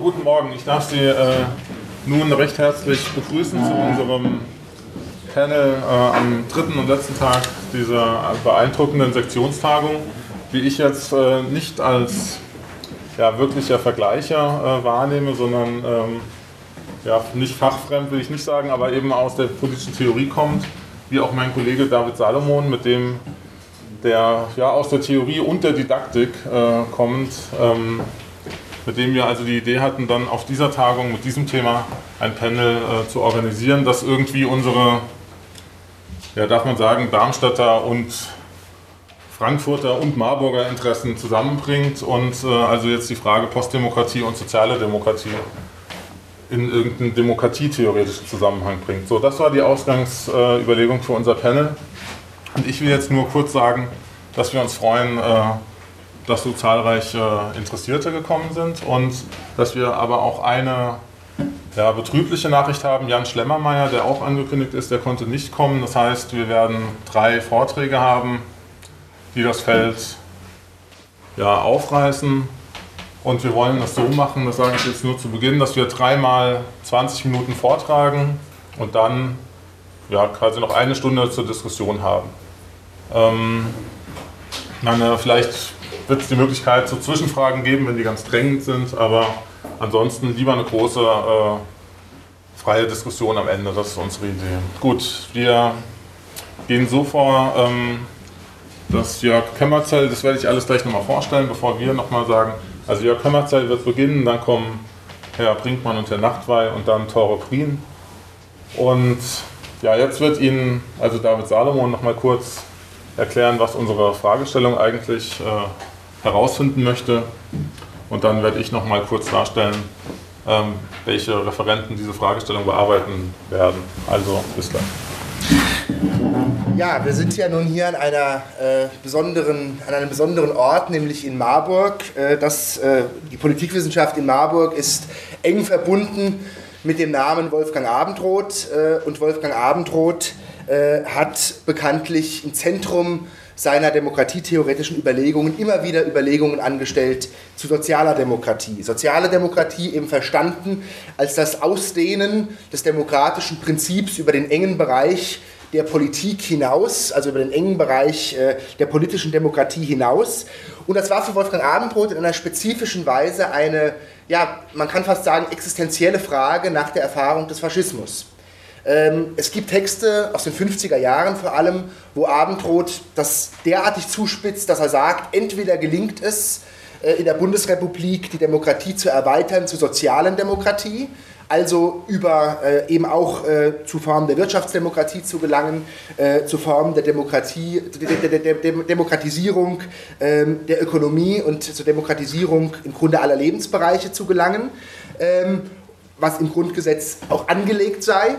Guten Morgen. Ich darf Sie äh, nun recht herzlich begrüßen zu unserem Panel äh, am dritten und letzten Tag dieser beeindruckenden Sektionstagung, die ich jetzt äh, nicht als ja, wirklicher Vergleicher äh, wahrnehme, sondern ähm, ja, nicht fachfremd will ich nicht sagen, aber eben aus der politischen Theorie kommt, wie auch mein Kollege David Salomon, mit dem der ja aus der Theorie und der Didaktik äh, kommt, ähm, mit dem wir also die Idee hatten, dann auf dieser Tagung mit diesem Thema ein Panel äh, zu organisieren, das irgendwie unsere, ja darf man sagen, Darmstädter und Frankfurter und Marburger Interessen zusammenbringt und äh, also jetzt die Frage Postdemokratie und soziale Demokratie in irgendeinen demokratietheoretischen Zusammenhang bringt. So, das war die Ausgangsüberlegung für unser Panel. Und ich will jetzt nur kurz sagen, dass wir uns freuen, äh, dass so zahlreiche Interessierte gekommen sind und dass wir aber auch eine ja, betrübliche Nachricht haben. Jan Schlemmermeier, der auch angekündigt ist, der konnte nicht kommen. Das heißt, wir werden drei Vorträge haben, die das Feld ja, aufreißen. Und wir wollen das so machen, das sage ich jetzt nur zu Beginn, dass wir dreimal 20 Minuten vortragen und dann ja, quasi noch eine Stunde zur Diskussion haben. Ähm, meine, vielleicht wird es die Möglichkeit zu Zwischenfragen geben, wenn die ganz drängend sind, aber ansonsten lieber eine große äh, freie Diskussion am Ende, das ist unsere Idee. Gut, wir gehen so vor, ähm, dass Jörg Kämmerzell, das werde ich alles gleich nochmal vorstellen, bevor wir nochmal sagen, also Jörg Kämmerzell wird beginnen, dann kommen Herr Brinkmann und Herr Nachtwey und dann Tore Prien. Und ja, jetzt wird Ihnen also David Salomon nochmal kurz erklären, was unsere Fragestellung eigentlich äh, herausfinden möchte. Und dann werde ich noch mal kurz darstellen, ähm, welche Referenten diese Fragestellung bearbeiten werden. Also bis gleich. Ja, wir sind ja nun hier an, einer, äh, besonderen, an einem besonderen Ort, nämlich in Marburg. Äh, das, äh, die Politikwissenschaft in Marburg ist eng verbunden mit dem Namen Wolfgang Abendroth. Äh, und Wolfgang Abendroth äh, hat bekanntlich im Zentrum seiner demokratietheoretischen Überlegungen immer wieder Überlegungen angestellt zu sozialer Demokratie. Soziale Demokratie eben verstanden als das Ausdehnen des demokratischen Prinzips über den engen Bereich der Politik hinaus, also über den engen Bereich äh, der politischen Demokratie hinaus. Und das war für Wolfgang Abendroth in einer spezifischen Weise eine, ja, man kann fast sagen, existenzielle Frage nach der Erfahrung des Faschismus. Ähm, es gibt Texte aus den 50er Jahren vor allem, wo Abendroth das derartig zuspitzt, dass er sagt, entweder gelingt es äh, in der Bundesrepublik die Demokratie zu erweitern zur sozialen Demokratie, also über äh, eben auch äh, zu Formen der Wirtschaftsdemokratie zu gelangen, äh, zu Formen der Demokratie, der, der, der, der Demokratisierung ähm, der Ökonomie und zur Demokratisierung im Grunde aller Lebensbereiche zu gelangen, ähm, was im Grundgesetz auch angelegt sei.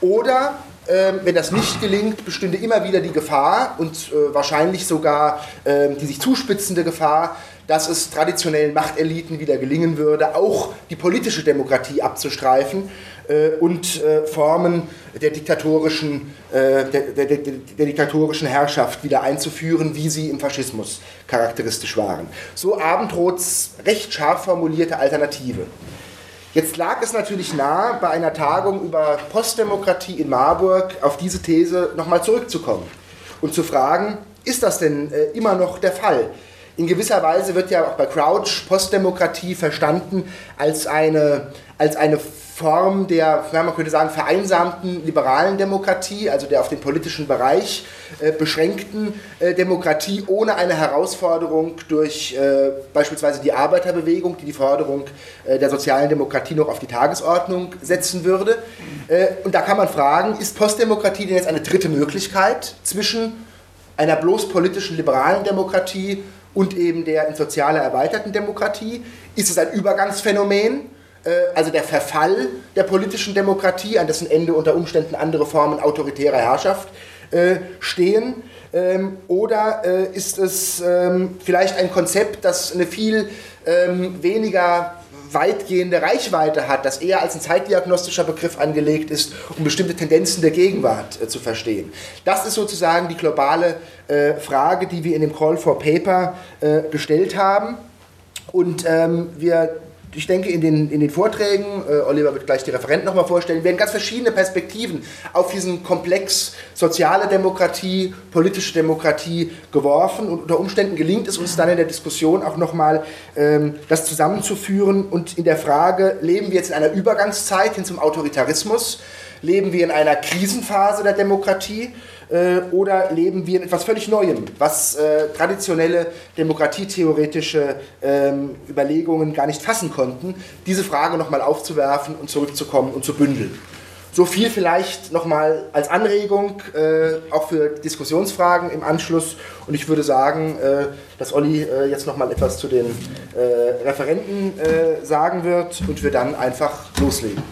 Oder ähm, wenn das nicht gelingt, bestünde immer wieder die Gefahr und äh, wahrscheinlich sogar äh, die sich zuspitzende Gefahr, dass es traditionellen Machteliten wieder gelingen würde, auch die politische Demokratie abzustreifen äh, und äh, Formen der diktatorischen, äh, der, der, der, der, diktatorischen Herrschaft wieder einzuführen, wie sie im Faschismus charakteristisch waren. So Abendroths recht scharf formulierte Alternative. Jetzt lag es natürlich nahe, bei einer Tagung über Postdemokratie in Marburg auf diese These nochmal zurückzukommen und zu fragen, ist das denn äh, immer noch der Fall? In gewisser Weise wird ja auch bei Crouch Postdemokratie verstanden als eine, als eine Form der, man könnte sagen, vereinsamten liberalen Demokratie, also der auf den politischen Bereich äh, beschränkten äh, Demokratie ohne eine Herausforderung durch äh, beispielsweise die Arbeiterbewegung, die die Forderung äh, der sozialen Demokratie noch auf die Tagesordnung setzen würde. Äh, und da kann man fragen, ist Postdemokratie denn jetzt eine dritte Möglichkeit zwischen einer bloß politischen liberalen Demokratie und eben der in sozialer erweiterten Demokratie? Ist es ein Übergangsphänomen? Äh, also der Verfall der politischen Demokratie, an dessen Ende unter Umständen andere Formen autoritärer Herrschaft äh, stehen? Ähm, oder äh, ist es ähm, vielleicht ein Konzept, das eine viel ähm, weniger weitgehende Reichweite hat, das eher als ein zeitdiagnostischer Begriff angelegt ist, um bestimmte Tendenzen der Gegenwart äh, zu verstehen. Das ist sozusagen die globale äh, Frage, die wir in dem Call for Paper äh, gestellt haben. Und ähm, wir ich denke, in den, in den Vorträgen, äh, Oliver wird gleich die Referenten nochmal vorstellen, werden ganz verschiedene Perspektiven auf diesen Komplex soziale Demokratie, politische Demokratie geworfen. Und unter Umständen gelingt es uns dann in der Diskussion auch nochmal ähm, das zusammenzuführen und in der Frage, leben wir jetzt in einer Übergangszeit hin zum Autoritarismus, leben wir in einer Krisenphase der Demokratie, äh, oder leben wir in etwas völlig Neuem, was äh, traditionelle demokratietheoretische ähm, Überlegungen gar nicht fassen konnten, diese Frage nochmal aufzuwerfen und zurückzukommen und zu bündeln. So viel vielleicht nochmal als Anregung, äh, auch für Diskussionsfragen im Anschluss. Und ich würde sagen, äh, dass Olli äh, jetzt nochmal etwas zu den äh, Referenten äh, sagen wird und wir dann einfach loslegen.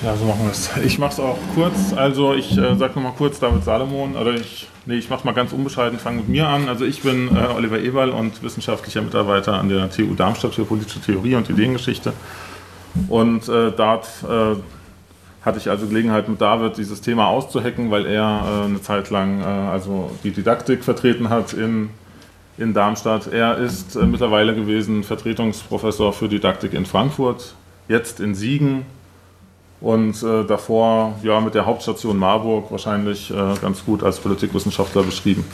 Ja, so machen wir es. Ich mache es auch kurz. Also ich äh, sage nochmal kurz David Salomon, oder ich, nee, ich mache es mal ganz unbescheiden, fange mit mir an. Also ich bin äh, Oliver Eberl und wissenschaftlicher Mitarbeiter an der TU Darmstadt für politische Theorie und Ideengeschichte. Und äh, dort äh, hatte ich also Gelegenheit mit David dieses Thema auszuhacken, weil er äh, eine Zeit lang äh, also die Didaktik vertreten hat in, in Darmstadt. Er ist mittlerweile gewesen Vertretungsprofessor für Didaktik in Frankfurt, jetzt in Siegen und äh, davor ja mit der Hauptstation Marburg wahrscheinlich äh, ganz gut als Politikwissenschaftler beschrieben.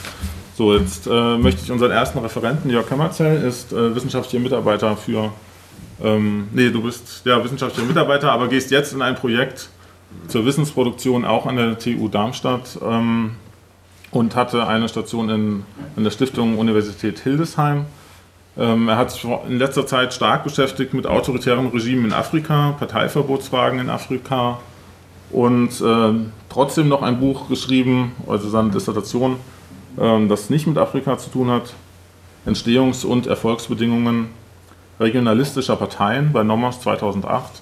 So, jetzt äh, möchte ich unseren ersten Referenten, Jörg Kammerzell, ist äh, wissenschaftlicher Mitarbeiter für, ähm, nee, du bist ja wissenschaftlicher Mitarbeiter, aber gehst jetzt in ein Projekt zur Wissensproduktion auch an der TU Darmstadt ähm, und hatte eine Station in, in der Stiftung Universität Hildesheim er hat sich in letzter Zeit stark beschäftigt mit autoritären Regimen in Afrika, Parteiverbotsfragen in Afrika und äh, trotzdem noch ein Buch geschrieben, also seine Dissertation, äh, das nicht mit Afrika zu tun hat. Entstehungs- und Erfolgsbedingungen regionalistischer Parteien bei Nomos 2008.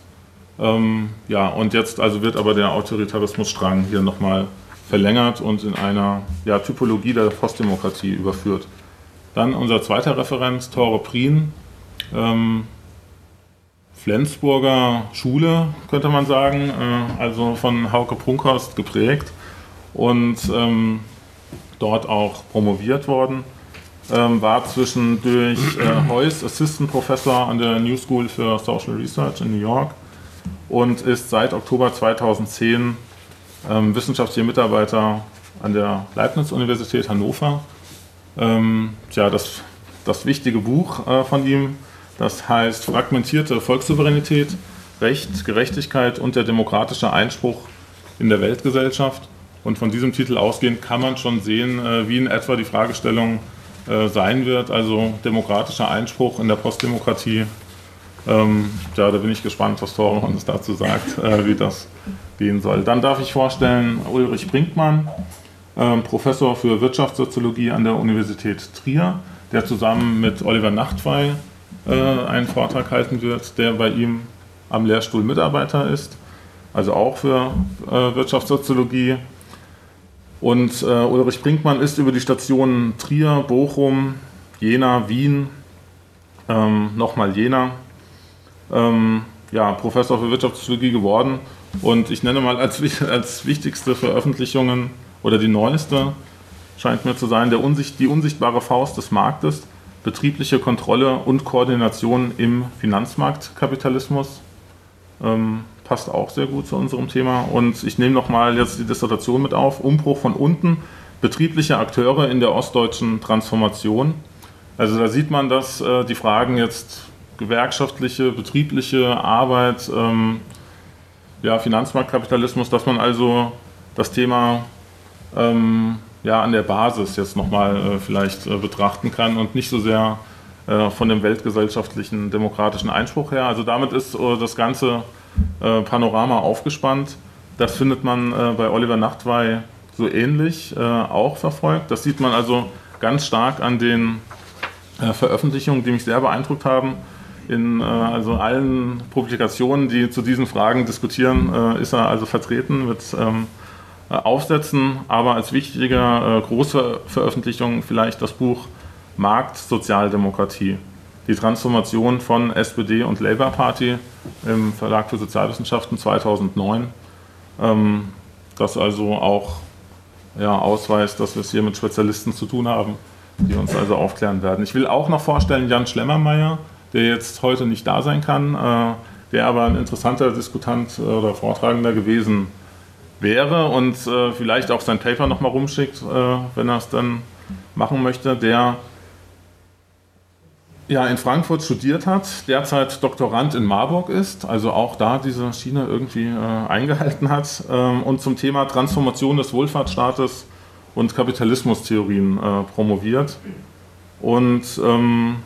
Ähm, ja, und jetzt also wird aber der Autoritarismusstrang hier nochmal verlängert und in einer ja, Typologie der Postdemokratie überführt. Dann unser zweiter Referent, Tore Prien, ähm, Flensburger Schule, könnte man sagen, äh, also von Hauke Prunkhorst geprägt und ähm, dort auch promoviert worden. Ähm, war zwischendurch äh, Heuss Assistant Professor an der New School for Social Research in New York und ist seit Oktober 2010 ähm, wissenschaftlicher Mitarbeiter an der Leibniz-Universität Hannover ähm, ja, das, das wichtige Buch äh, von ihm, das heißt Fragmentierte Volkssouveränität, Recht, Gerechtigkeit und der demokratische Einspruch in der Weltgesellschaft. Und von diesem Titel ausgehend kann man schon sehen, äh, wie in etwa die Fragestellung äh, sein wird, also demokratischer Einspruch in der Postdemokratie. Ähm, ja, da bin ich gespannt, was Tore uns dazu sagt, äh, wie das gehen soll. Dann darf ich vorstellen Ulrich Brinkmann ähm, Professor für Wirtschaftssoziologie an der Universität Trier, der zusammen mit Oliver Nachtwey äh, einen Vortrag halten wird, der bei ihm am Lehrstuhl Mitarbeiter ist, also auch für äh, Wirtschaftssoziologie. Und äh, Ulrich Brinkmann ist über die Stationen Trier, Bochum, Jena, Wien, ähm, nochmal Jena, ähm, ja, Professor für Wirtschaftssoziologie geworden. Und ich nenne mal als, als wichtigste Veröffentlichungen oder die neueste scheint mir zu sein, der Unsicht, die unsichtbare Faust des Marktes, betriebliche Kontrolle und Koordination im Finanzmarktkapitalismus. Ähm, passt auch sehr gut zu unserem Thema. Und ich nehme nochmal jetzt die Dissertation mit auf. Umbruch von unten, betriebliche Akteure in der ostdeutschen Transformation. Also da sieht man, dass äh, die Fragen jetzt gewerkschaftliche, betriebliche Arbeit, ähm, ja, Finanzmarktkapitalismus, dass man also das Thema ähm, ja, an der Basis jetzt nochmal äh, vielleicht äh, betrachten kann und nicht so sehr äh, von dem weltgesellschaftlichen demokratischen Einspruch her. Also damit ist äh, das ganze äh, Panorama aufgespannt. Das findet man äh, bei Oliver Nachtwey so ähnlich auch verfolgt. Das sieht man also ganz stark an den Veröffentlichungen, die mich sehr beeindruckt haben. In also allen Publikationen, die zu diesen Fragen diskutieren, ist er also vertreten mit ähm, äh, aufsetzen, aber als wichtige äh, große Veröffentlichung vielleicht das Buch Markt Sozialdemokratie. Die Transformation von SPD und Labour Party im Verlag für Sozialwissenschaften 2009. Ähm, das also auch ja, ausweist, dass wir es hier mit Spezialisten zu tun haben, die uns also aufklären werden. Ich will auch noch vorstellen Jan Schlemmermeier, der jetzt heute nicht da sein kann, äh, der aber ein interessanter Diskutant oder Vortragender gewesen wäre und äh, vielleicht auch sein Paper nochmal rumschickt, äh, wenn er es dann machen möchte, der ja, in Frankfurt studiert hat, derzeit Doktorand in Marburg ist, also auch da diese Schiene irgendwie äh, eingehalten hat ähm, und zum Thema Transformation des Wohlfahrtsstaates und Kapitalismustheorien äh, promoviert und ähm,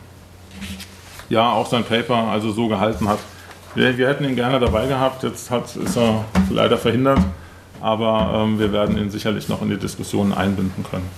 ja auch sein Paper also so gehalten hat. Wir, wir, hätten ihn gerne dabei gehabt, jetzt hat, ist er leider verhindert, aber ähm, wir werden ihn sicherlich noch in die Diskussion einbinden können.